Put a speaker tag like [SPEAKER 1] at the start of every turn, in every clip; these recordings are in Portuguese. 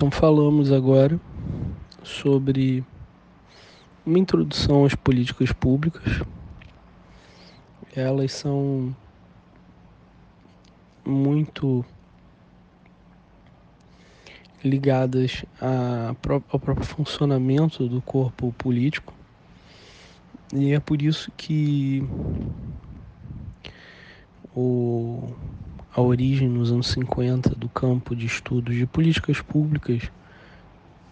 [SPEAKER 1] Então falamos agora sobre uma introdução às políticas públicas. Elas são muito ligadas ao próprio funcionamento do corpo político. E é por isso que o a origem nos anos 50 do campo de estudos de políticas públicas,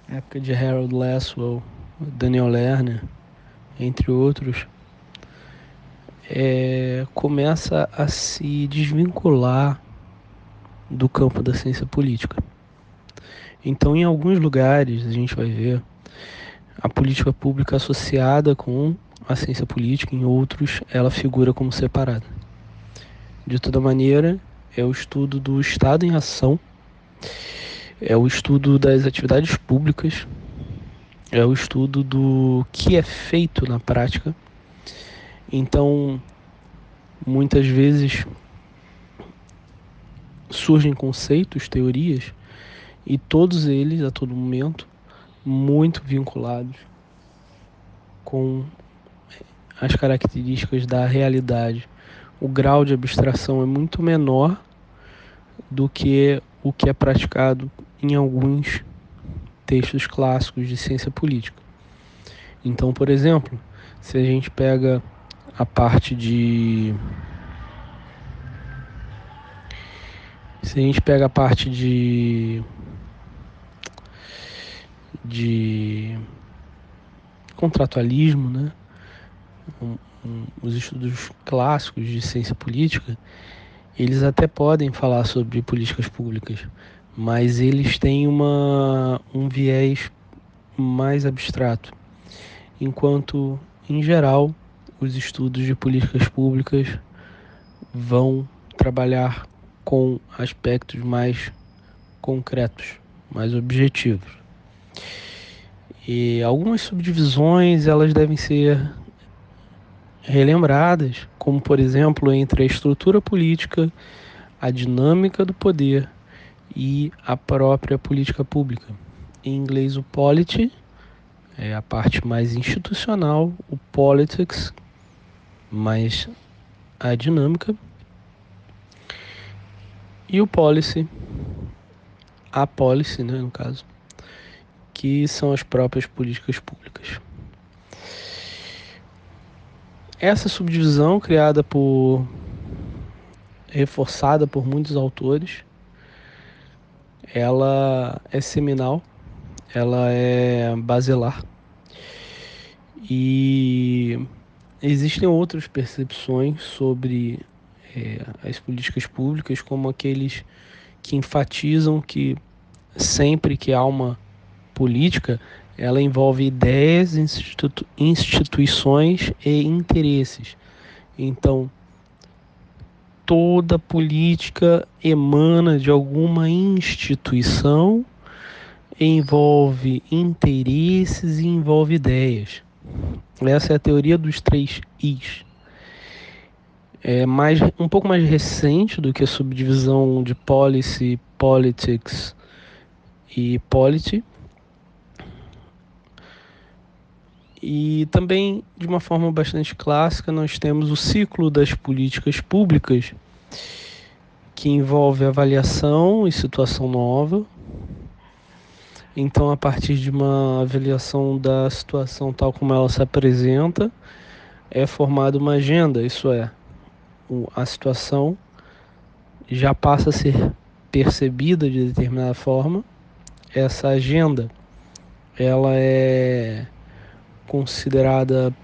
[SPEAKER 1] época de Harold Lasswell, Daniel Lerner, entre outros, é, começa a se desvincular do campo da ciência política. Então, em alguns lugares, a gente vai ver a política pública associada com a ciência política, em outros, ela figura como separada. De toda maneira, é o estudo do Estado em ação, é o estudo das atividades públicas, é o estudo do que é feito na prática. Então, muitas vezes surgem conceitos, teorias, e todos eles, a todo momento, muito vinculados com as características da realidade. O grau de abstração é muito menor do que o que é praticado em alguns textos clássicos de ciência política. Então, por exemplo, se a gente pega a parte de se a gente pega a parte de de contratualismo, né? Os estudos clássicos de ciência política, eles até podem falar sobre políticas públicas, mas eles têm uma, um viés mais abstrato, enquanto, em geral, os estudos de políticas públicas vão trabalhar com aspectos mais concretos, mais objetivos. E algumas subdivisões elas devem ser relembradas, como por exemplo entre a estrutura política, a dinâmica do poder e a própria política pública. Em inglês, o polity é a parte mais institucional, o politics, mais a dinâmica, e o policy, a policy, né, no caso, que são as próprias políticas públicas. Essa subdivisão criada por reforçada por muitos autores, ela é seminal, ela é basilar. E existem outras percepções sobre é, as políticas públicas, como aqueles que enfatizam que sempre que há uma política, ela envolve ideias, institu instituições e interesses. Então, toda política emana de alguma instituição, envolve interesses e envolve ideias. Essa é a teoria dos três Is. É mais, um pouco mais recente do que a subdivisão de policy, politics e polity E também, de uma forma bastante clássica, nós temos o ciclo das políticas públicas, que envolve avaliação e situação nova. Então, a partir de uma avaliação da situação tal como ela se apresenta, é formada uma agenda, isso é, a situação já passa a ser percebida de determinada forma. Essa agenda, ela é considerada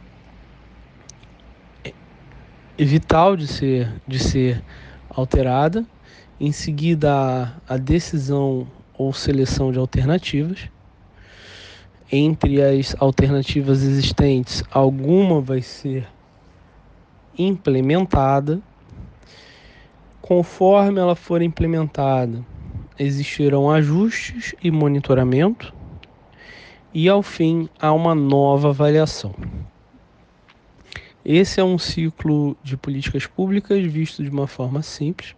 [SPEAKER 1] vital de ser, de ser alterada. Em seguida, a, decisão ou seleção de alternativas. Entre as alternativas existentes, alguma vai ser implementada. Conforme ela for implementada, existirão ajustes e monitoramento e ao fim há uma nova avaliação. Esse é um ciclo de políticas públicas visto de uma forma simples,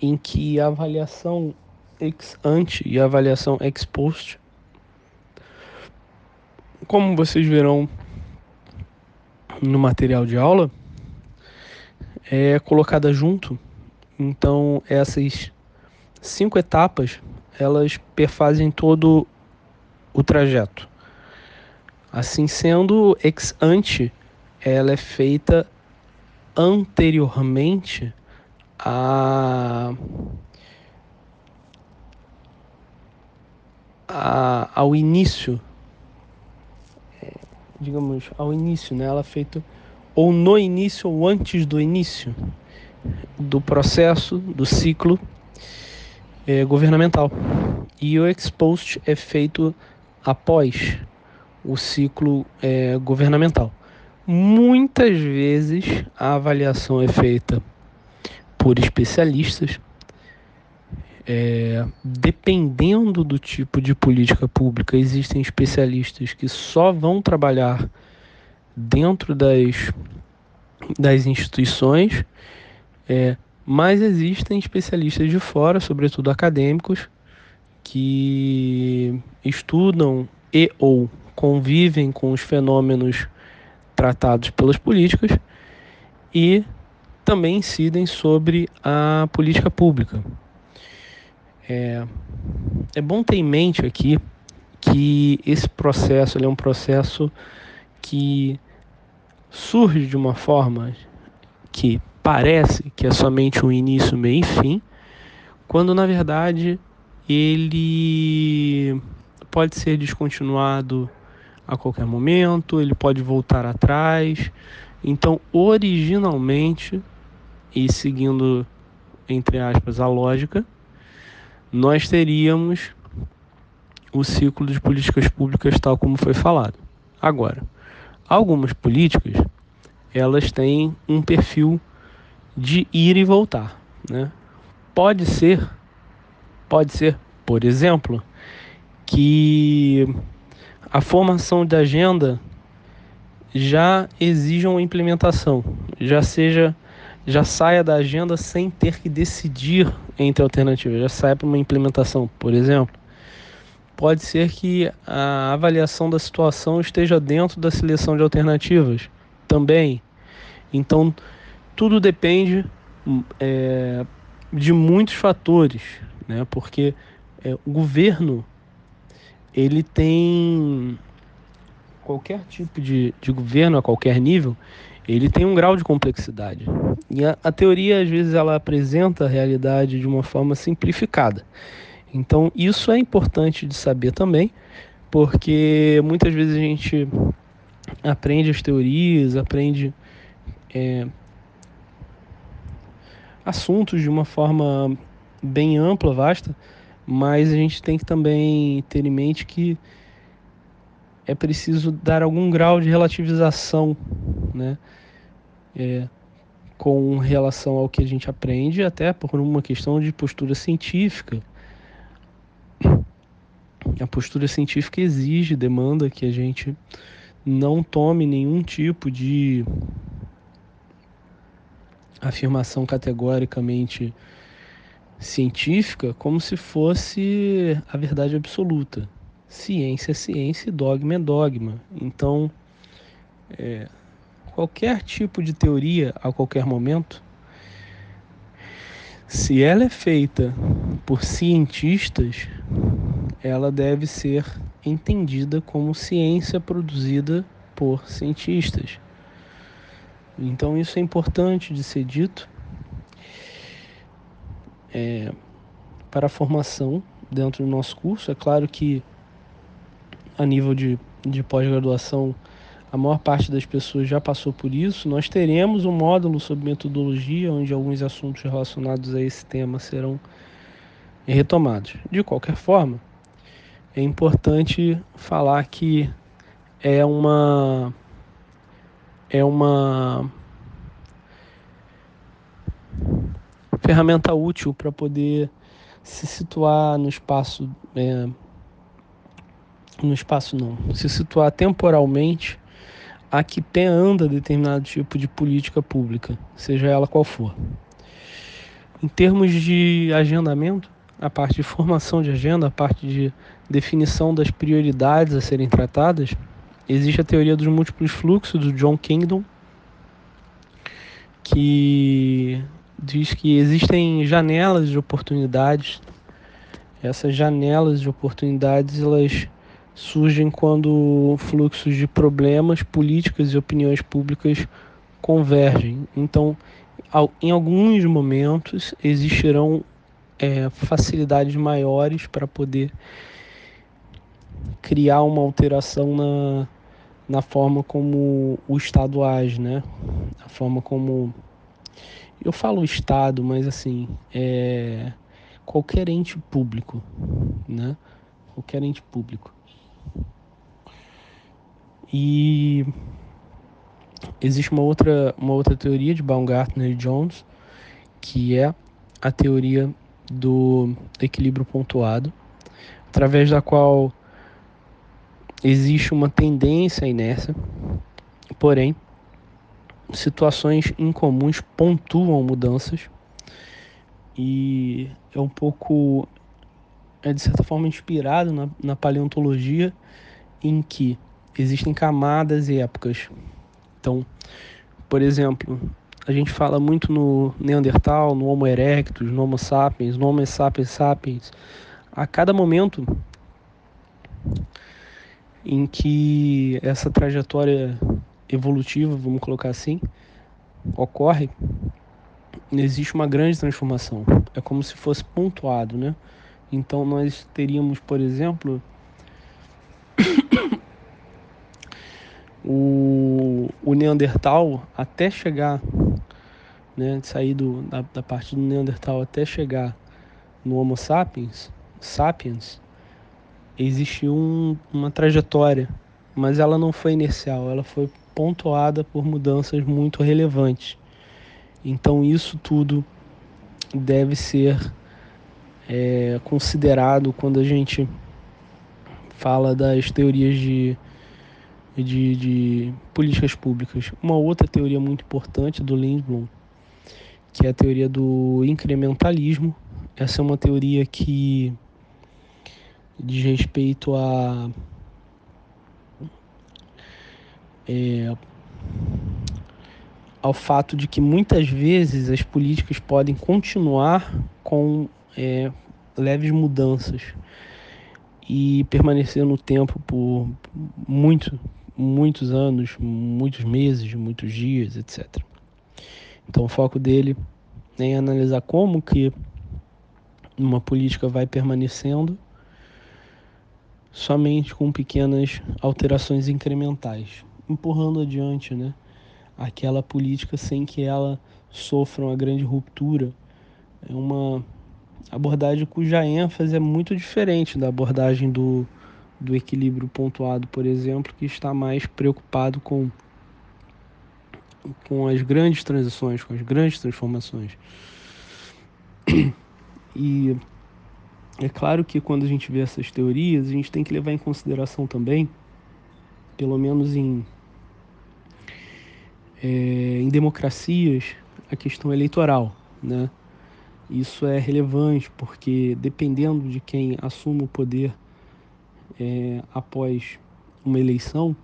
[SPEAKER 1] em que a avaliação ex ante e avaliação ex post. Como vocês verão no material de aula, é colocada junto. Então, essas cinco etapas, elas perfazem todo o trajeto. Assim sendo, ex ante, ela é feita anteriormente a, ao início, é, digamos, ao início, né? Ela é feita ou no início ou antes do início do processo, do ciclo é, governamental. E o ex post é feito após o ciclo é, governamental. Muitas vezes a avaliação é feita por especialistas, é, dependendo do tipo de política pública, existem especialistas que só vão trabalhar dentro das, das instituições, é, mas existem especialistas de fora, sobretudo acadêmicos, que estudam e ou convivem com os fenômenos tratados pelas políticas e também incidem sobre a política pública. É, é bom ter em mente aqui que esse processo é um processo que surge de uma forma que parece que é somente um início, meio e fim, quando na verdade ele pode ser descontinuado a qualquer momento, ele pode voltar atrás. Então, originalmente, e seguindo entre aspas a lógica, nós teríamos o ciclo de políticas públicas tal como foi falado. Agora, algumas políticas elas têm um perfil de ir e voltar, né? Pode ser, pode ser, por exemplo, que a formação da agenda já exija uma implementação, já seja já saia da agenda sem ter que decidir entre alternativas, já saia para uma implementação, por exemplo. Pode ser que a avaliação da situação esteja dentro da seleção de alternativas também. Então, tudo depende é, de muitos fatores, né? porque é, o governo ele tem qualquer tipo de, de governo a qualquer nível, ele tem um grau de complexidade. E a, a, teoria, às vezes, ela apresenta a realidade de uma forma simplificada. Então, isso é importante de saber também, porque muitas vezes a gente aprende as teorias, aprende é, assuntos de uma forma bem ampla, vasta, mas a gente tem que também ter em mente que é preciso dar algum grau de relativização, né? É, com relação ao que a gente aprende, até por uma questão de postura científica. A postura científica exige, demanda que a gente não tome nenhum tipo de afirmação categoricamente científica como se fosse a verdade absoluta. Ciência é ciência e dogma é dogma. Então, é, qualquer tipo de teoria a qualquer momento, se ela é feita por cientistas, ela deve ser entendida como ciência produzida por cientistas. Então, isso é importante de ser dito é, para a formação dentro do nosso curso. É claro que a nível de, de pós-graduação, a maior parte das pessoas já passou por isso. Nós teremos um módulo sobre metodologia, onde alguns assuntos relacionados a esse tema serão retomados. De qualquer forma, é importante falar que é uma é uma ferramenta útil para poder se situar no espaço, é, no espaço não, se situar temporalmente a que pé anda determinado tipo de política pública, seja ela qual for. Em termos de agendamento, a parte de formação de agenda, a parte de definição das prioridades a serem tratadas, existe a teoria dos múltiplos fluxos do John Kingdom, que diz que existem janelas de oportunidades. Essas janelas de oportunidades elas surgem quando fluxos de problemas, políticas e opiniões públicas convergem. Então, em alguns momentos existirão é, facilidades maiores para poder criar uma alteração na, na forma como o Estado age, né? A forma como eu falo Estado, mas assim é qualquer ente público, né? Qualquer ente público. E existe uma outra, uma outra teoria de Baumgartner e Jones, que é a teoria do equilíbrio pontuado, através da qual existe uma tendência à inércia, porém, situações incomuns pontuam mudanças e é um pouco, é de certa forma inspirado na, na paleontologia, em que existem camadas e épocas. Então, por exemplo, a gente fala muito no Neandertal, no Homo erectus, no Homo sapiens, no Homo sapiens sapiens. A cada momento em que essa trajetória evolutiva, vamos colocar assim, ocorre, existe uma grande transformação. É como se fosse pontuado, né? Então nós teríamos, por exemplo, o, o Neandertal até chegar, né, sair do, da, da parte do Neandertal até chegar no Homo sapiens, sapiens, existiu um, uma trajetória, mas ela não foi inicial, ela foi pontuada por mudanças muito relevantes. Então isso tudo deve ser é, considerado quando a gente fala das teorias de, de, de, políticas públicas. Uma outra teoria muito importante do Lindblom, que é a teoria do incrementalismo. Essa é uma teoria que diz respeito a é, ao fato de que muitas vezes as políticas podem continuar com é, leves mudanças e permanecer no tempo por muito, muitos anos, muitos meses, muitos dias, etc. Então o foco dele é em analisar como que uma política vai permanecendo somente com pequenas alterações incrementais, empurrando adiante, né? Aquela política sem que ela sofra uma grande ruptura. É uma abordagem cuja ênfase é muito diferente da abordagem do, do equilíbrio pontuado, por exemplo, que está mais preocupado com, com as grandes transições, com as grandes transformações. E é claro que quando a gente vê essas teorias, a gente tem que levar em consideração também, pelo menos em, é, em democracias, a questão eleitoral, né? Isso é relevante porque dependendo de quem assuma o poder é, após uma eleição,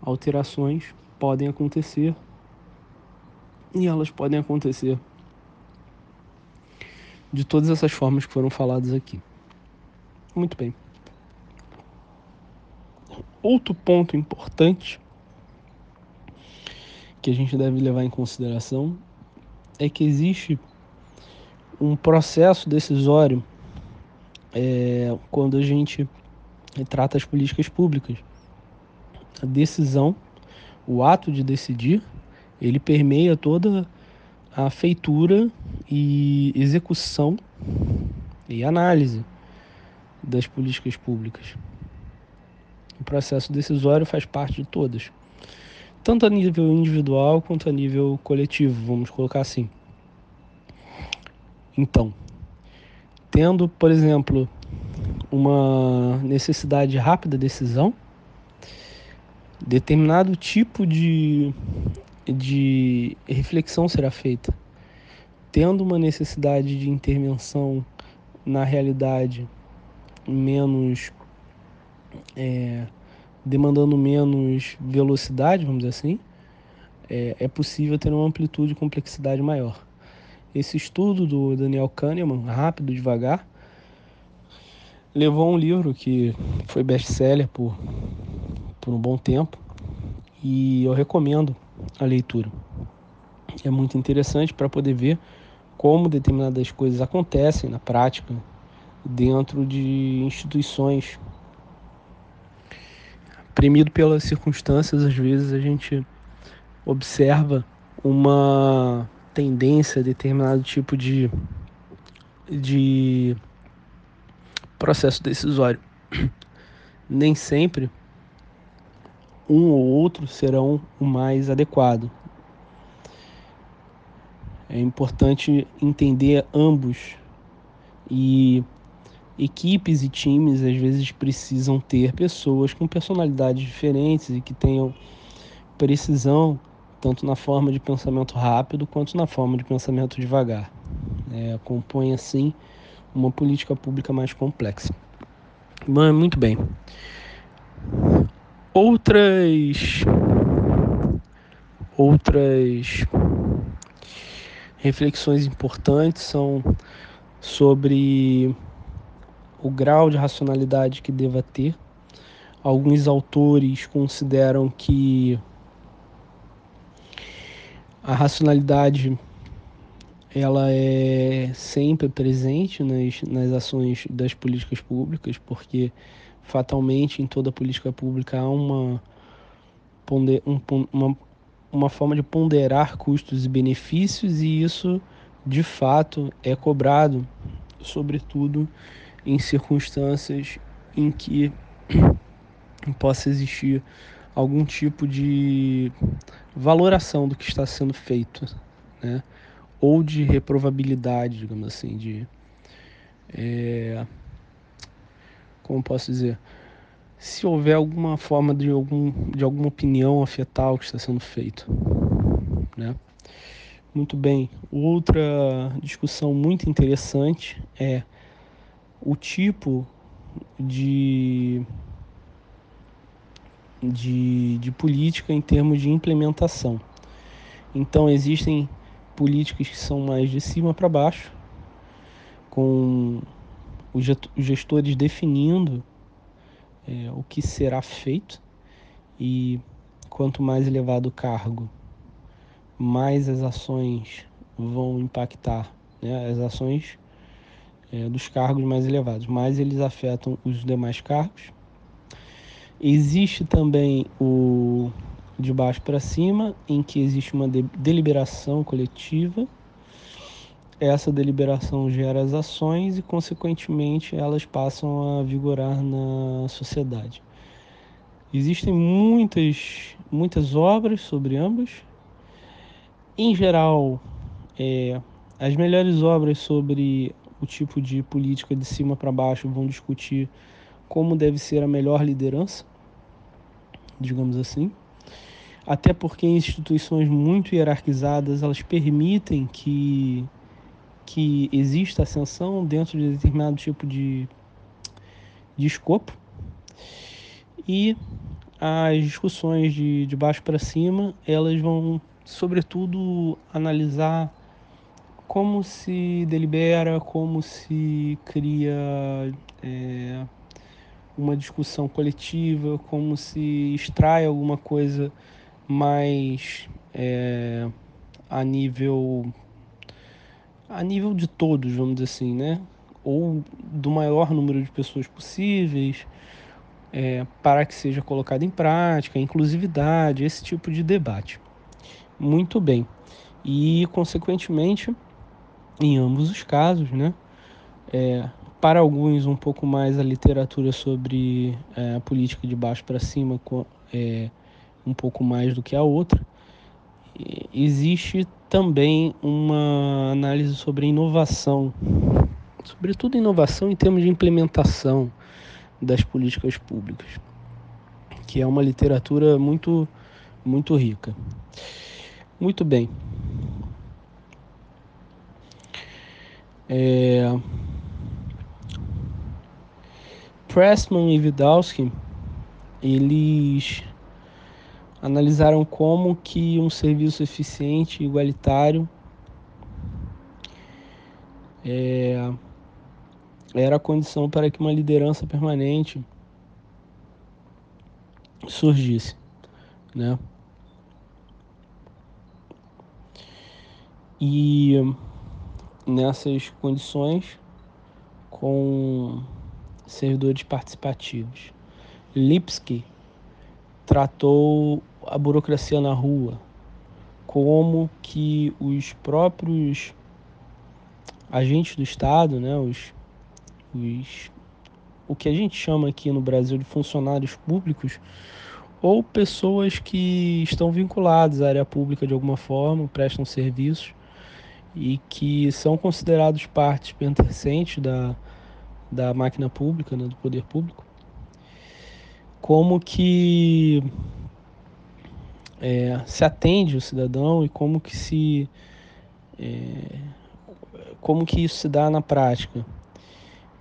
[SPEAKER 1] alterações podem acontecer e elas podem acontecer de todas essas formas que foram faladas aqui. Muito bem. Outro ponto importante que a gente deve levar em consideração é que existe um processo decisório é, quando a gente trata as políticas públicas. A decisão, o ato de decidir, ele permeia toda a feitura e execução e análise das políticas públicas. O processo decisório faz parte de todas, tanto a nível individual quanto a nível coletivo, vamos colocar assim. Então, tendo, por exemplo, uma necessidade de rápida decisão, determinado tipo de de reflexão será feita. Tendo uma necessidade de intervenção na realidade menos é, demandando menos velocidade, vamos dizer assim, é, é possível ter uma amplitude e complexidade maior. Esse estudo do Daniel Kahneman, rápido, devagar, levou um livro que foi best-seller por, por um bom tempo e eu recomendo a leitura. É muito interessante para poder ver como determinadas coisas acontecem na prática dentro de instituições. Premido pelas circunstâncias, às vezes a gente observa uma tendência a determinado tipo de, de processo decisório. Nem sempre um ou outro serão o mais adequado. É importante entender ambos e equipes e times às vezes precisam ter pessoas com personalidades diferentes e que tenham precisão tanto na forma de pensamento rápido quanto na forma de pensamento devagar. É, compõe assim uma política pública mais complexa. Bom, muito bem. Outras outras reflexões importantes são sobre o grau de racionalidade que deva ter. Alguns autores consideram que a racionalidade ela é sempre presente nas, nas ações das políticas públicas, porque fatalmente em toda política pública há uma, um, uma, uma forma de ponderar custos e benefícios, e isso de fato é cobrado, sobretudo em circunstâncias em que possa existir algum tipo de valoração do que está sendo feito, né? ou de reprovabilidade, digamos assim, de é, como posso dizer, se houver alguma forma de, algum, de alguma opinião afetar o que está sendo feito, né? Muito bem. Outra discussão muito interessante é o tipo de, de, de política em termos de implementação. Então, existem políticas que são mais de cima para baixo, com os gestores definindo é, o que será feito e quanto mais elevado o cargo, mais as ações vão impactar, né? as ações é, dos cargos mais elevados, mais eles afetam os demais cargos. Existe também o de baixo para cima, em que existe uma de deliberação coletiva. Essa deliberação gera as ações e, consequentemente, elas passam a vigorar na sociedade. Existem muitas, muitas obras sobre ambos. Em geral, é, as melhores obras sobre o tipo de política de cima para baixo vão discutir como deve ser a melhor liderança, digamos assim. Até porque instituições muito hierarquizadas elas permitem que que exista ascensão dentro de determinado tipo de, de escopo. E as discussões de, de baixo para cima elas vão sobretudo analisar como se delibera, como se cria é, uma discussão coletiva, como se extrai alguma coisa mais é, a nível a nível de todos, vamos dizer assim, né? Ou do maior número de pessoas possíveis, é, para que seja colocado em prática, inclusividade, esse tipo de debate. Muito bem. E, consequentemente, em ambos os casos, né? É, para alguns, um pouco mais a literatura sobre é, a política de baixo para cima é, um pouco mais do que a outra. Existe também uma análise sobre inovação, sobretudo inovação em termos de implementação das políticas públicas, que é uma literatura muito, muito rica. Muito bem. É... Pressman e Vidalski, eles analisaram como que um serviço eficiente e igualitário é, era a condição para que uma liderança permanente surgisse, né? E nessas condições, com servidores participativos, Lipsky tratou a burocracia na rua como que os próprios agentes do Estado, né, os, os, o que a gente chama aqui no Brasil de funcionários públicos, ou pessoas que estão vinculadas à área pública de alguma forma, prestam serviços e que são considerados parte pertencente da, da máquina pública, né, do poder público, como que é, se atende o cidadão e como que se é, como que isso se dá na prática.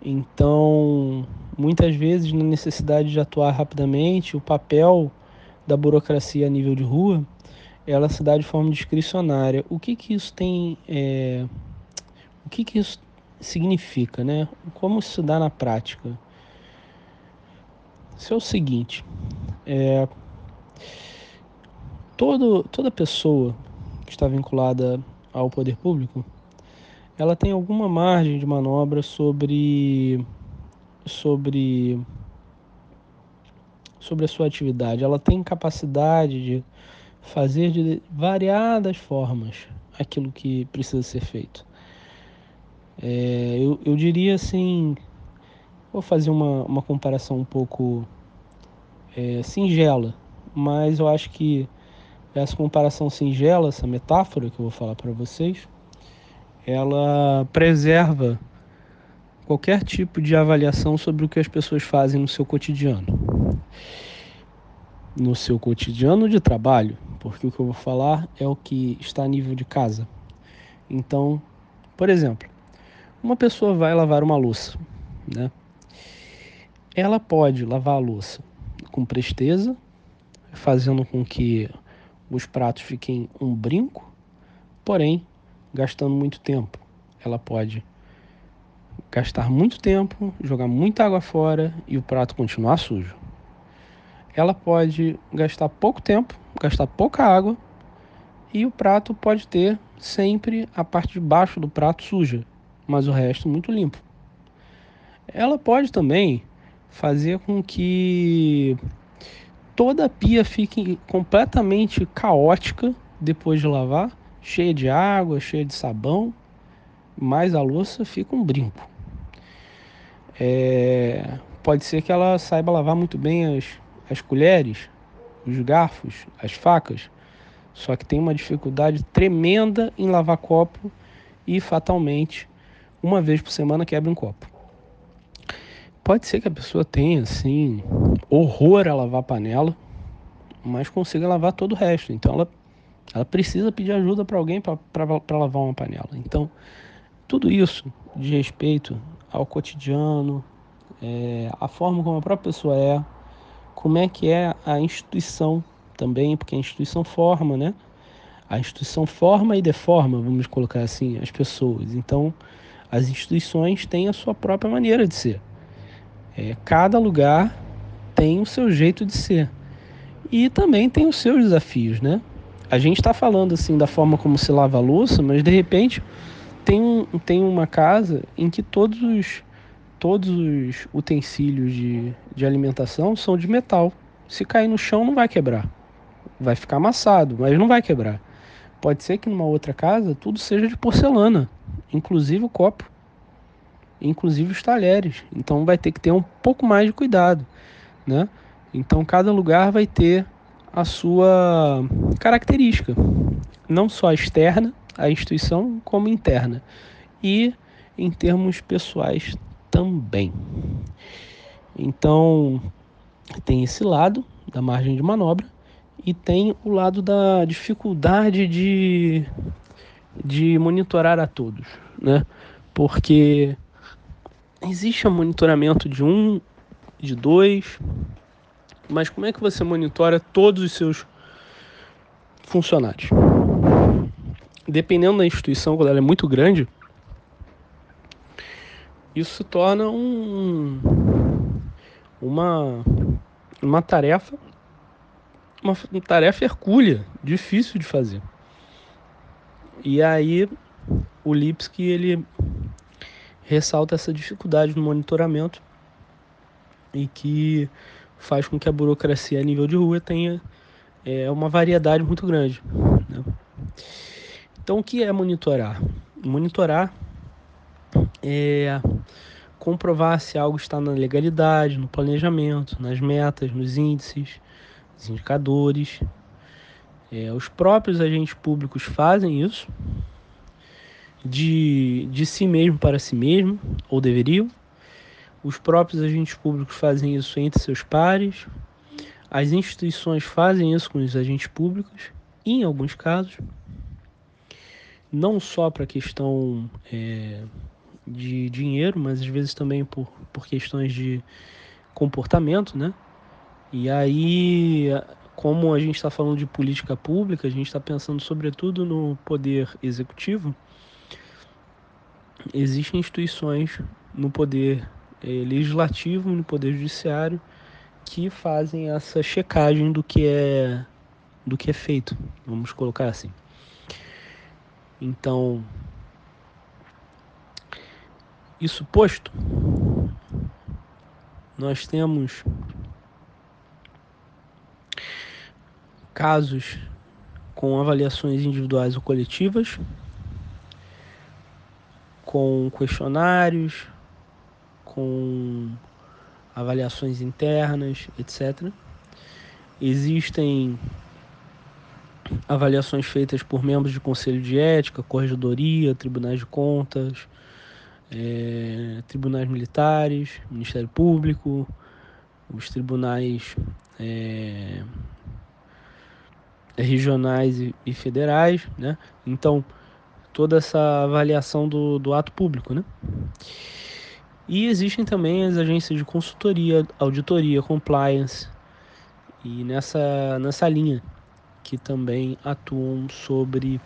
[SPEAKER 1] Então, muitas vezes na necessidade de atuar rapidamente, o papel da burocracia a nível de rua, ela se dá de forma discricionária. O que que isso tem, é, o que que isso significa, né? Como se dá na prática? Isso é o seguinte, é, todo, toda pessoa que está vinculada ao poder público, ela tem alguma margem de manobra sobre sobre sobre a sua atividade. Ela tem capacidade de fazer de variadas formas aquilo que precisa ser feito. É, eu, eu diria assim, vou fazer uma, uma comparação um pouco é, singela, mas eu acho que essa comparação singela, essa metáfora que eu vou falar para vocês, ela preserva qualquer tipo de avaliação sobre o que as pessoas fazem no seu cotidiano. No seu cotidiano de trabalho, porque o que eu vou falar é o que está a nível de casa. Então, por exemplo, uma pessoa vai lavar uma louça, né? Ela pode lavar a louça com presteza, fazendo com que os pratos fiquem um brinco, porém gastando muito tempo. Ela pode gastar muito tempo, jogar muita água fora e o prato continuar sujo. Ela pode gastar pouco tempo, gastar pouca água e o prato pode ter sempre a parte de baixo do prato suja, mas o resto muito limpo. Ela pode também fazer com que toda a pia fique completamente caótica depois de lavar, cheia de água, cheia de sabão, mas a louça fica um brinco. É, pode ser que ela saiba lavar muito bem as, as colheres, os garfos, as facas, só que tem uma dificuldade tremenda em lavar copo e fatalmente uma vez por semana quebra um copo. Pode ser que a pessoa tenha, assim, horror a lavar panela, mas consiga lavar todo o resto. Então ela, ela precisa pedir ajuda para alguém para lavar uma panela. Então, tudo isso de respeito ao cotidiano, é, a forma como a própria pessoa é, como é que é a instituição também, porque a instituição forma, né? A instituição forma e deforma, vamos colocar assim, as pessoas. Então, as instituições têm a sua própria maneira de ser. É, cada lugar tem o seu jeito de ser. E também tem os seus desafios, né? A gente está falando assim da forma como se lava a louça, mas de repente tem, um, tem uma casa em que todos os, todos os utensílios de, de alimentação são de metal. Se cair no chão, não vai quebrar. Vai ficar amassado, mas não vai quebrar. Pode ser que numa outra casa tudo seja de porcelana, inclusive o copo inclusive os talheres. Então vai ter que ter um pouco mais de cuidado, né? Então cada lugar vai ter a sua característica, não só externa à instituição, como interna. E em termos pessoais também. Então tem esse lado da margem de manobra e tem o lado da dificuldade de, de monitorar a todos, né? Porque existe o monitoramento de um de dois. Mas como é que você monitora todos os seus funcionários? Dependendo da instituição, quando ela é muito grande, isso se torna um, uma, uma tarefa uma tarefa hercúlea, difícil de fazer. E aí o Lipski ele ressalta essa dificuldade no monitoramento e que faz com que a burocracia a nível de rua tenha é, uma variedade muito grande. Né? Então, o que é monitorar? Monitorar é comprovar se algo está na legalidade, no planejamento, nas metas, nos índices, os indicadores. É, os próprios agentes públicos fazem isso de, de si mesmo para si mesmo, ou deveriam. Os próprios agentes públicos fazem isso entre seus pares. As instituições fazem isso com os agentes públicos, em alguns casos, não só para questão é, de dinheiro, mas às vezes também por, por questões de comportamento, né? E aí, como a gente está falando de política pública, a gente está pensando sobretudo no poder executivo. Existem instituições no poder eh, legislativo no poder judiciário que fazem essa checagem do que é do que é feito, vamos colocar assim. Então, isso posto, nós temos casos com avaliações individuais ou coletivas, com questionários, com avaliações internas, etc. Existem avaliações feitas por membros de conselho de ética, corregedoria, tribunais de contas, é, tribunais militares, Ministério Público, os tribunais é, regionais e, e federais, né? Então, toda essa avaliação do, do ato público, né? E existem também as agências de consultoria, auditoria, compliance, e nessa, nessa linha que também atuam sobre,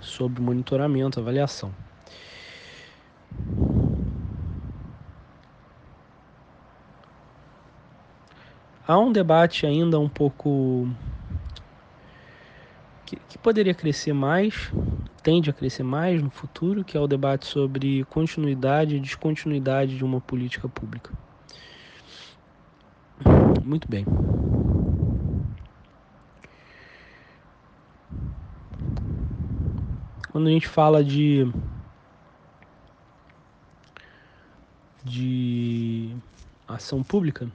[SPEAKER 1] sobre monitoramento, avaliação. Há um debate ainda um pouco que, que poderia crescer mais, tende a crescer mais no futuro, que é o debate sobre continuidade e descontinuidade de uma política pública. Muito bem. Quando a gente fala de de ação pública,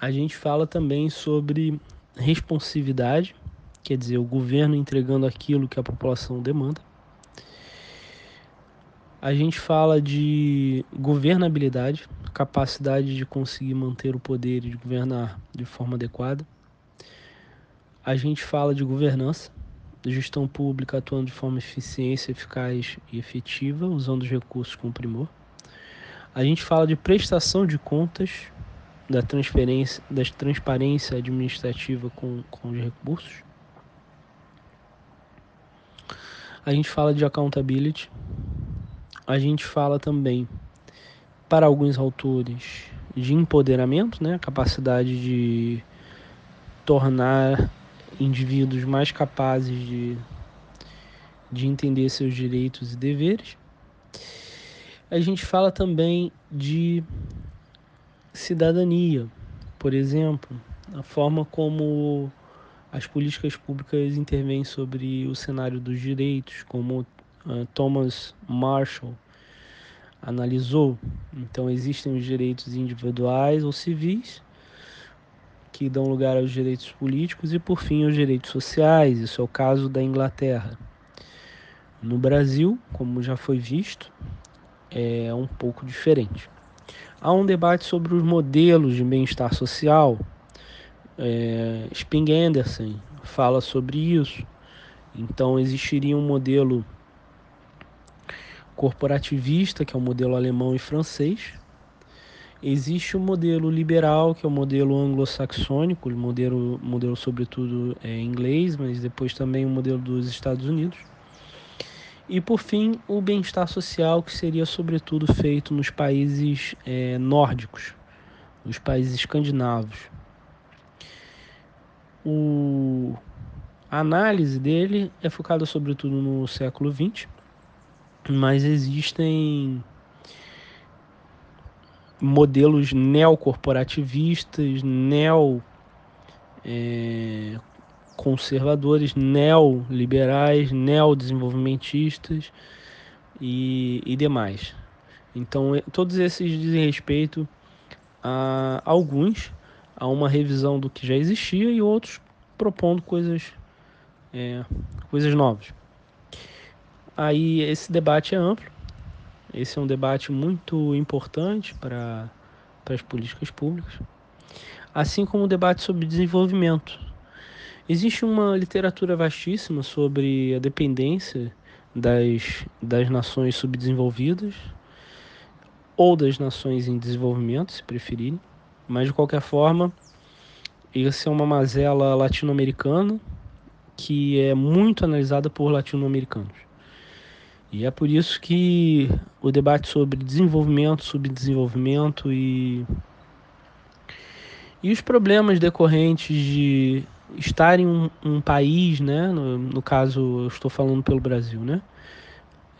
[SPEAKER 1] a gente fala também sobre responsividade quer dizer, o governo entregando aquilo que a população demanda. A gente fala de governabilidade, capacidade de conseguir manter o poder e de governar de forma adequada. A gente fala de governança, gestão pública atuando de forma eficiente, eficaz e efetiva, usando os recursos com primor. A gente fala de prestação de contas, da transferência, da transparência administrativa com, com os recursos. A gente fala de accountability. A gente fala também, para alguns autores, de empoderamento, né? Capacidade de tornar indivíduos mais capazes de, de entender seus direitos e deveres. A gente fala também de cidadania, por exemplo, a forma como as políticas públicas intervêm sobre o cenário dos direitos, como uh, Thomas Marshall analisou. Então, existem os direitos individuais ou civis, que dão lugar aos direitos políticos, e, por fim, os direitos sociais. Isso é o caso da Inglaterra. No Brasil, como já foi visto, é um pouco diferente. Há um debate sobre os modelos de bem-estar social é, Sping Anderson fala sobre isso. Então existiria um modelo corporativista, que é o um modelo alemão e francês, Existe o modelo liberal, que é o modelo anglo-saxônico, o modelo, modelo sobretudo é inglês, mas depois também o modelo dos Estados Unidos. E por fim, o bem-estar social, que seria sobretudo feito nos países é, nórdicos, os países escandinavos. O, a análise dele é focada sobretudo no século XX, mas existem modelos neocorporativistas, neo é, conservadores, neoliberais, neodesenvolvimentistas e, e demais. Então, todos esses dizem respeito a alguns a uma revisão do que já existia e outros propondo coisas, é, coisas novas. Aí esse debate é amplo, esse é um debate muito importante para, para as políticas públicas, assim como o debate sobre desenvolvimento. Existe uma literatura vastíssima sobre a dependência das, das nações subdesenvolvidas ou das nações em desenvolvimento, se preferirem, mas de qualquer forma, essa é uma mazela latino-americana que é muito analisada por latino-americanos. E é por isso que o debate sobre desenvolvimento, subdesenvolvimento e, e os problemas decorrentes de estar em um, um país, né? No, no, caso, eu estou falando pelo Brasil, né?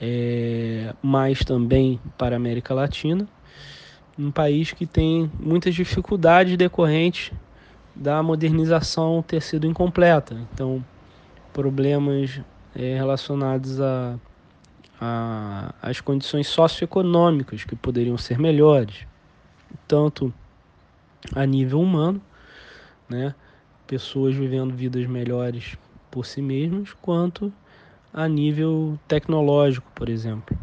[SPEAKER 1] É, mas também para a América Latina, um país que tem muitas dificuldades decorrentes da modernização ter sido incompleta. Então, problemas é, relacionados a a, as condições socioeconômicas que poderiam ser melhores, tanto a nível humano, né, pessoas vivendo vidas melhores por si mesmas, quanto a nível tecnológico, por exemplo.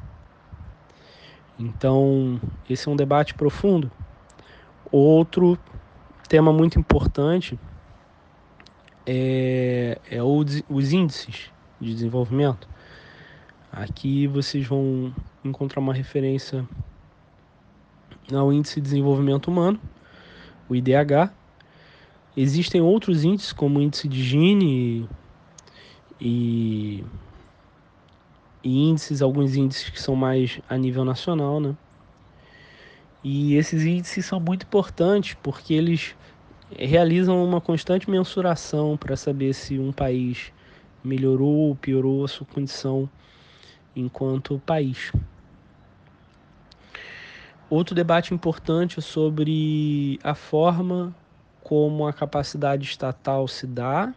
[SPEAKER 1] Então, esse é um debate profundo. Outro tema muito importante é, é os índices de desenvolvimento. Aqui vocês vão encontrar uma referência ao Índice de Desenvolvimento Humano, o IDH. Existem outros índices, como o Índice de Gini e, e índices, alguns índices que são mais a nível nacional, né? E esses índices são muito importantes porque eles realizam uma constante mensuração para saber se um país melhorou ou piorou a sua condição enquanto país. Outro debate importante é sobre a forma como a capacidade estatal se dá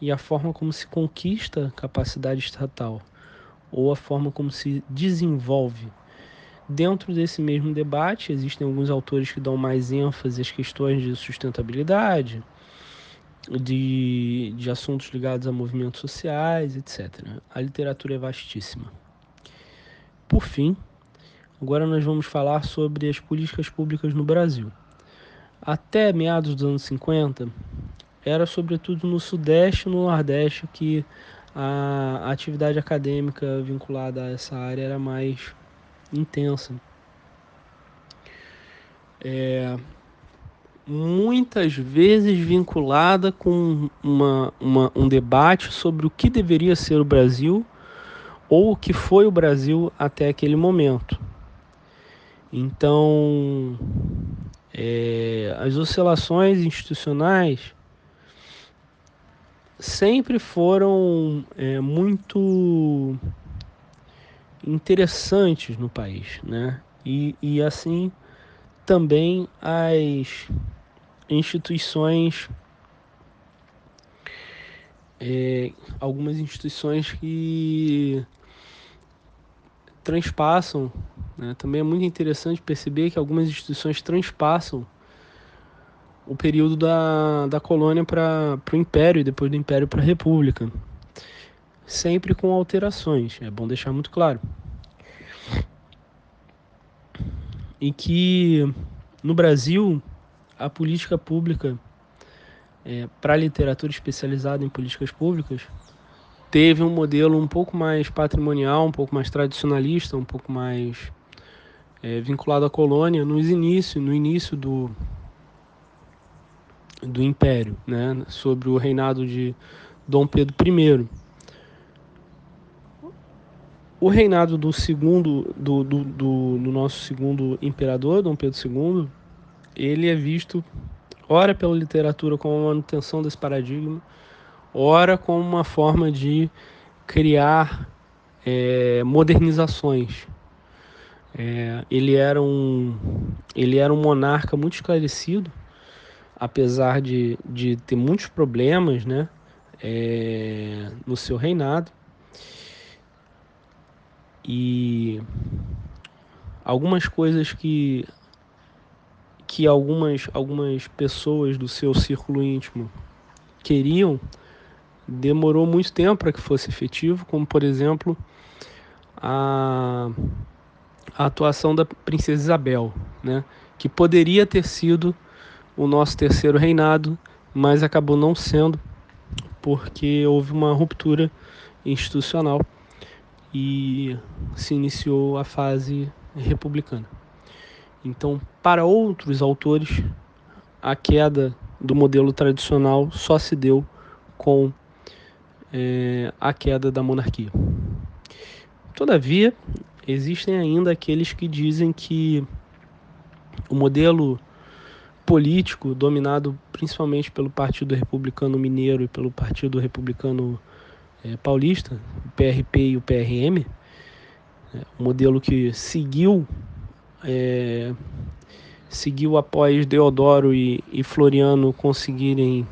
[SPEAKER 1] e a forma como se conquista capacidade estatal, ou a forma como se desenvolve. Dentro desse mesmo debate, existem alguns autores que dão mais ênfase às questões de sustentabilidade, de, de assuntos ligados a movimentos sociais, etc. A literatura é vastíssima. Por fim, agora nós vamos falar sobre as políticas públicas no Brasil. Até meados dos anos 50, era sobretudo no Sudeste e no Nordeste que a atividade acadêmica vinculada a essa área era mais intensa. É, muitas vezes vinculada com uma, uma, um debate sobre o que deveria ser o Brasil ou o que foi o Brasil até aquele momento. Então, é, as oscilações institucionais sempre foram é, muito interessantes no país, né? E, e assim também as instituições, é, algumas instituições que transpassam, né? também é muito interessante perceber que algumas instituições transpassam o período da, da colônia para o império e depois do império para a república, sempre com alterações, é bom deixar muito claro. E que no Brasil a política pública é, para a literatura especializada em políticas públicas teve um modelo um pouco mais patrimonial, um pouco mais tradicionalista, um pouco mais é, vinculado à colônia no início, no início do, do Império, né, sobre o reinado de Dom Pedro I. O reinado do segundo, do, do, do, do nosso segundo imperador, Dom Pedro II, ele é visto, ora pela literatura como uma manutenção desse paradigma, ora como uma forma de criar é, modernizações. É, ele, era um, ele era um monarca muito esclarecido, apesar de, de ter muitos problemas né, é, no seu reinado. E algumas coisas que, que algumas, algumas pessoas do seu círculo íntimo queriam demorou muito tempo para que fosse efetivo, como por exemplo a, a atuação da princesa Isabel, né, que poderia ter sido o nosso terceiro reinado, mas acabou não sendo porque houve uma ruptura institucional e se iniciou a fase republicana. Então, para outros autores, a queda do modelo tradicional só se deu com é, a queda da monarquia. Todavia, existem ainda aqueles que dizem que o modelo político dominado principalmente pelo Partido Republicano Mineiro e pelo Partido Republicano é, Paulista, o PRP e o PRM, é, um modelo que seguiu é, seguiu após Deodoro e, e Floriano conseguirem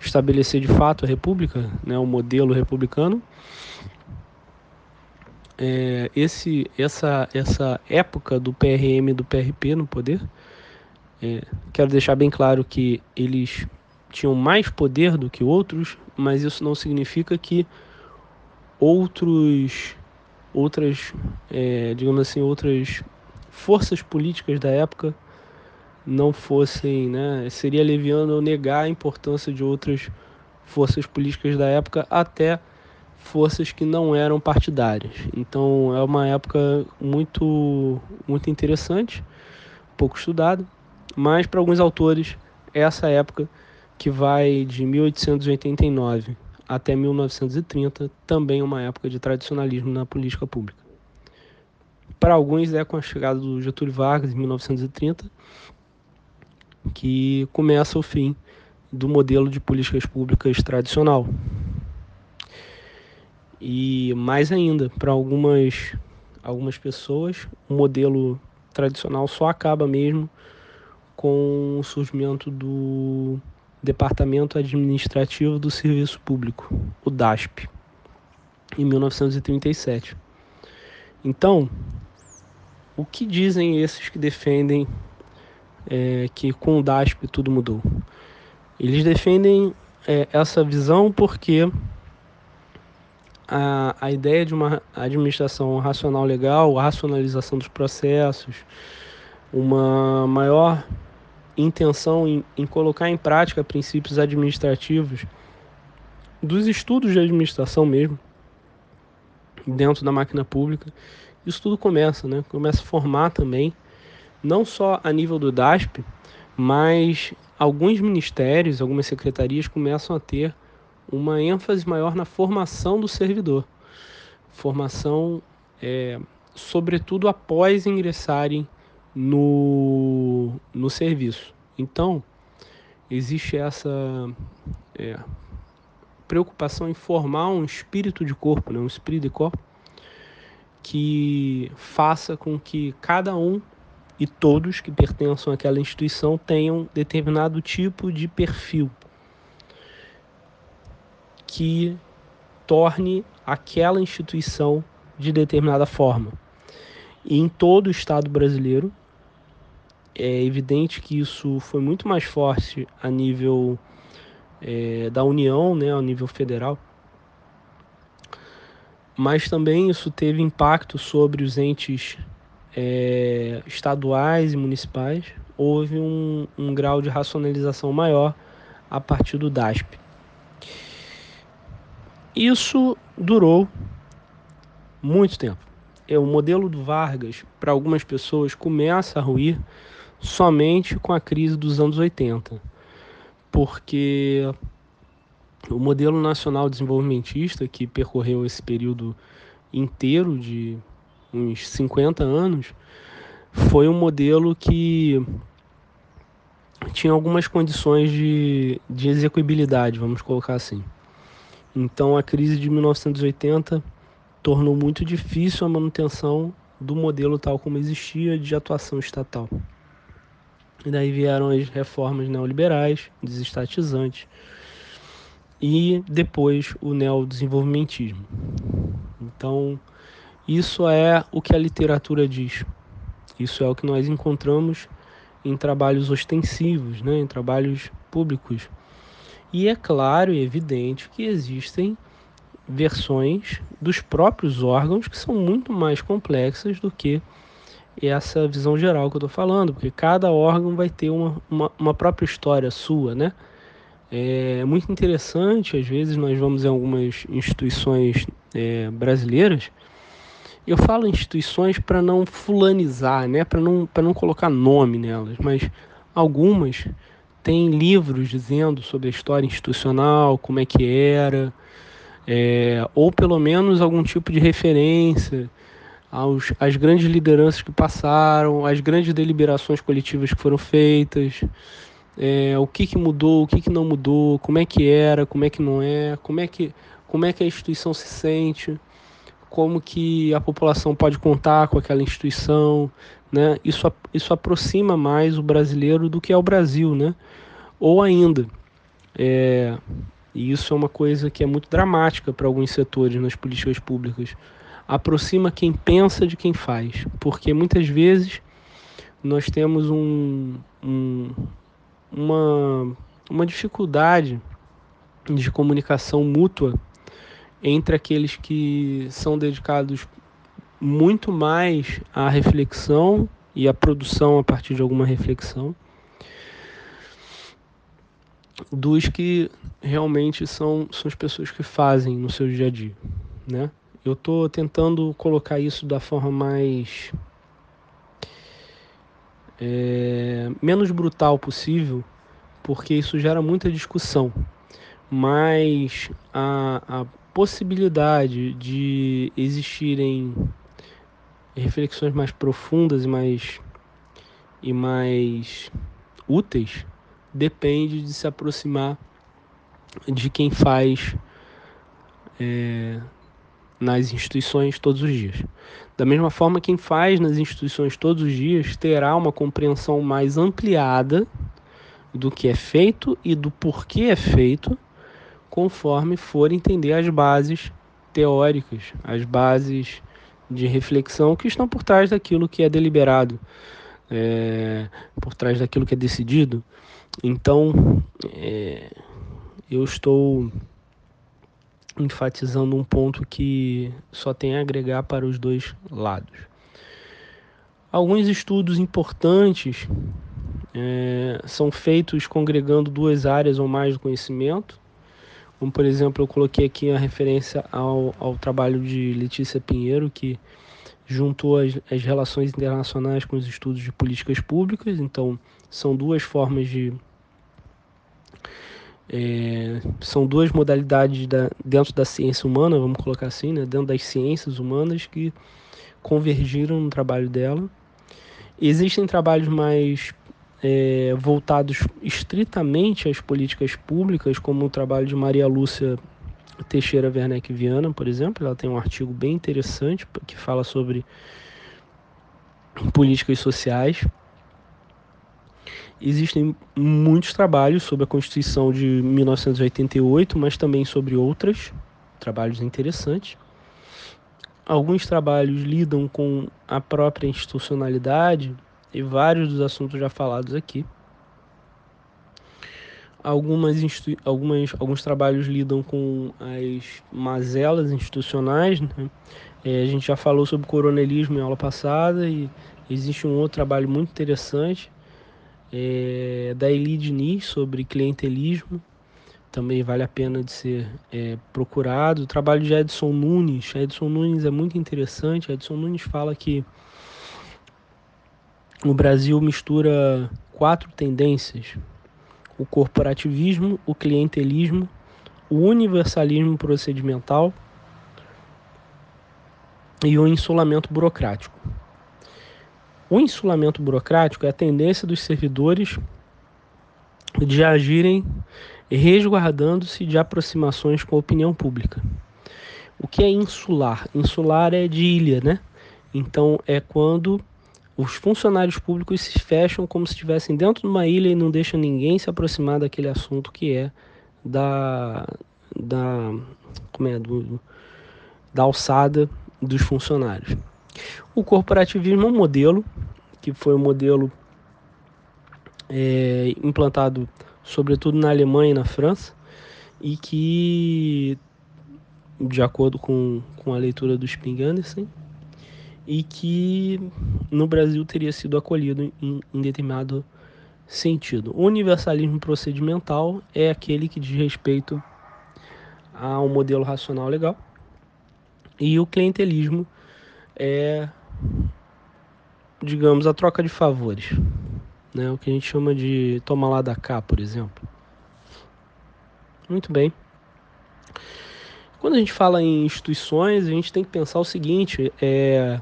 [SPEAKER 1] estabelecer de fato a República, né, o modelo republicano. É, esse, essa, essa época do PRM e do PRP no poder, é, quero deixar bem claro que eles tinham mais poder do que outros, mas isso não significa que outros, outras, é, digamos assim, outras forças políticas da época não fossem, né, seria leviano negar a importância de outras forças políticas da época até forças que não eram partidárias. Então é uma época muito muito interessante, pouco estudada, mas para alguns autores é essa época que vai de 1889 até 1930, também uma época de tradicionalismo na política pública. Para alguns é com a chegada do Getúlio Vargas em 1930 que começa o fim do modelo de políticas públicas tradicional. E mais ainda, para algumas, algumas pessoas, o modelo tradicional só acaba mesmo com o surgimento do Departamento Administrativo do Serviço Público, o DASP, em 1937. Então, o que dizem esses que defendem é, que com o DASP tudo mudou. Eles defendem é, essa visão porque a, a ideia de uma administração racional legal, a racionalização dos processos, uma maior intenção em, em colocar em prática princípios administrativos dos estudos de administração mesmo dentro da máquina pública. Isso tudo começa, né? Começa a formar também não só a nível do DASP, mas alguns ministérios, algumas secretarias começam a ter uma ênfase maior na formação do servidor. Formação, é, sobretudo após ingressarem no, no serviço. Então, existe essa é, preocupação em formar um espírito de corpo, né, um espírito de corpo, que faça com que cada um e todos que pertençam àquela instituição tenham determinado tipo de perfil que torne aquela instituição de determinada forma. E em todo o Estado brasileiro, é evidente que isso foi muito mais forte a nível é, da União, né, a nível federal, mas também isso teve impacto sobre os entes é, estaduais e municipais, houve um, um grau de racionalização maior a partir do DASP. Isso durou muito tempo. é o modelo do Vargas, para algumas pessoas, começa a ruir somente com a crise dos anos 80. Porque o modelo nacional desenvolvimentista, que percorreu esse período inteiro de uns 50 anos, foi um modelo que tinha algumas condições de, de execuibilidade, vamos colocar assim. Então a crise de 1980 tornou muito difícil a manutenção do modelo tal como existia de atuação estatal. E daí vieram as reformas neoliberais, desestatizantes, e depois o neodesenvolvimentismo. Então, isso é o que a literatura diz. Isso é o que nós encontramos em trabalhos ostensivos, né, em trabalhos públicos. E é claro e evidente que existem versões dos próprios órgãos que são muito mais complexas do que essa visão geral que eu estou falando, porque cada órgão vai ter uma, uma, uma, própria história sua, né? É muito interessante, às vezes nós vamos em algumas instituições é, brasileiras, eu falo instituições para não fulanizar, né? para não, não colocar nome nelas, mas algumas têm livros dizendo sobre a história institucional, como é que era, é, ou pelo menos algum tipo de referência aos, às grandes lideranças que passaram, às grandes deliberações coletivas que foram feitas, é, o que, que mudou, o que, que não mudou, como é que era, como é que não é, como é que, como é que a instituição se sente como que a população pode contar com aquela instituição, né? Isso, isso aproxima mais o brasileiro do que é o Brasil, né? Ou ainda, é, e isso é uma coisa que é muito dramática para alguns setores nas políticas públicas, aproxima quem pensa de quem faz, porque muitas vezes nós temos um, um, uma, uma dificuldade de comunicação mútua entre aqueles que são dedicados muito mais à reflexão e à produção a partir de alguma reflexão dos que realmente são, são as pessoas que fazem no seu dia a dia, né? Eu estou tentando colocar isso da forma mais é, menos brutal possível, porque isso gera muita discussão. Mas a, a possibilidade de existirem reflexões mais profundas e mais e mais úteis depende de se aproximar de quem faz é, nas instituições todos os dias. Da mesma forma, quem faz nas instituições todos os dias terá uma compreensão mais ampliada do que é feito e do porquê é feito conforme for entender as bases teóricas, as bases de reflexão que estão por trás daquilo que é deliberado, é, por trás daquilo que é decidido. Então, é, eu estou enfatizando um ponto que só tem a agregar para os dois lados. Alguns estudos importantes é, são feitos congregando duas áreas ou mais do conhecimento, como, por exemplo, eu coloquei aqui a referência ao, ao trabalho de Letícia Pinheiro, que juntou as, as relações internacionais com os estudos de políticas públicas. Então, são duas formas de. É, são duas modalidades da, dentro da ciência humana, vamos colocar assim, né, dentro das ciências humanas que convergiram no trabalho dela. Existem trabalhos mais é, voltados estritamente às políticas públicas, como o trabalho de Maria Lúcia Teixeira Werneck Viana, por exemplo. Ela tem um artigo bem interessante que fala sobre políticas sociais. Existem muitos trabalhos sobre a Constituição de 1988, mas também sobre outras, trabalhos interessantes. Alguns trabalhos lidam com a própria institucionalidade, e vários dos assuntos já falados aqui. Algumas, algumas, alguns trabalhos lidam com as mazelas institucionais. Né? É, a gente já falou sobre coronelismo em aula passada e existe um outro trabalho muito interessante é, da Eli Diniz sobre clientelismo. também vale a pena de ser é, procurado. O trabalho de Edson Nunes, Edson Nunes é muito interessante. Edson Nunes fala que o Brasil mistura quatro tendências: o corporativismo, o clientelismo, o universalismo procedimental e o insulamento burocrático. O insulamento burocrático é a tendência dos servidores de agirem resguardando-se de aproximações com a opinião pública. O que é insular? Insular é de ilha, né? Então é quando os funcionários públicos se fecham como se estivessem dentro de uma ilha e não deixam ninguém se aproximar daquele assunto que é da da como é do, da alçada dos funcionários. O corporativismo é um modelo que foi um modelo é, implantado sobretudo na Alemanha e na França, e que, de acordo com, com a leitura do Sping Anderson, e que no Brasil teria sido acolhido em, em determinado sentido. O universalismo procedimental é aquele que diz respeito ao modelo racional legal, e o clientelismo é, digamos, a troca de favores né? o que a gente chama de toma lá da cá, por exemplo. Muito bem. Quando a gente fala em instituições, a gente tem que pensar o seguinte: é,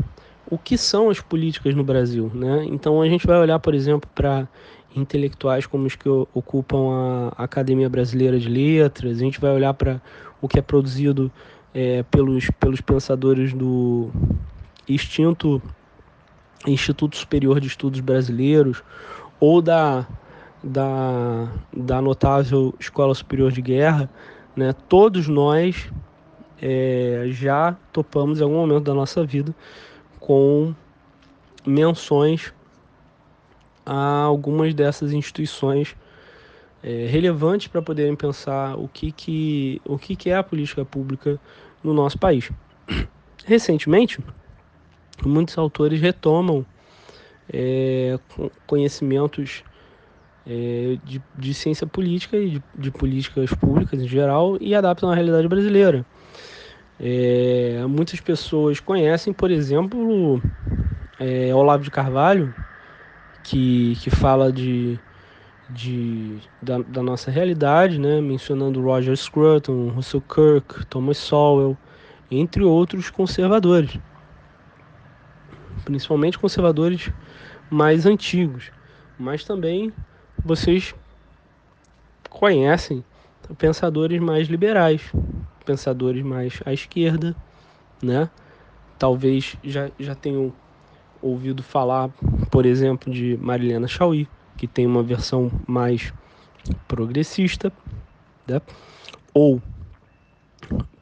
[SPEAKER 1] o que são as políticas no Brasil? Né? Então a gente vai olhar, por exemplo, para intelectuais como os que ocupam a Academia Brasileira de Letras, a gente vai olhar para o que é produzido é, pelos, pelos pensadores do extinto Instituto Superior de Estudos Brasileiros ou da, da, da notável Escola Superior de Guerra, né, todos nós é, já topamos em algum momento da nossa vida com menções a algumas dessas instituições é, relevantes para poderem pensar o que, que, o que, que é a política pública no nosso país. Recentemente, muitos autores retomam é, conhecimentos é, de, de, ciência política e de, de, políticas públicas em geral e adaptam à realidade brasileira. É, muitas pessoas conhecem, por exemplo, é, Olavo de Carvalho, que, que fala de, de, da, da nossa realidade, né? mencionando Roger Scruton, Russell Kirk, Thomas Sowell, entre outros conservadores. Principalmente conservadores mais antigos, mas também vocês conhecem pensadores mais liberais, pensadores mais à esquerda, né? Talvez já, já tenham ouvido falar, por exemplo, de Marilena Chauí, que tem uma versão mais progressista, né? ou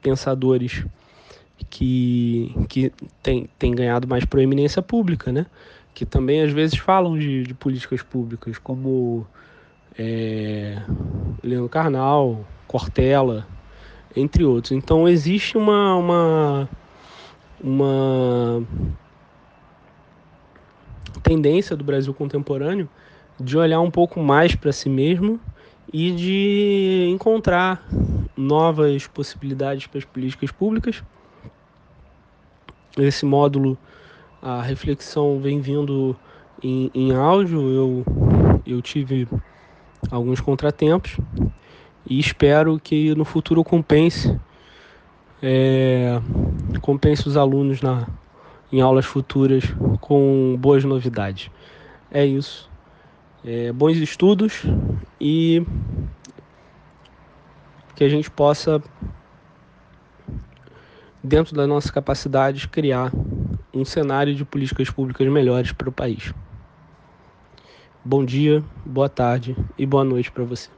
[SPEAKER 1] pensadores que, que tem, tem ganhado mais proeminência pública, né? Que também às vezes falam de, de políticas públicas, como é, Leandro Carnal, Cortella, entre outros. Então existe uma, uma, uma tendência do Brasil contemporâneo de olhar um pouco mais para si mesmo e de encontrar novas possibilidades para as políticas públicas esse módulo, a reflexão vem vindo em, em áudio. Eu, eu tive alguns contratempos e espero que no futuro compense é, compense os alunos na, em aulas futuras com boas novidades. É isso. É, bons estudos e que a gente possa dentro das nossas capacidades, criar um cenário de políticas públicas melhores para o país. Bom dia, boa tarde e boa noite para você.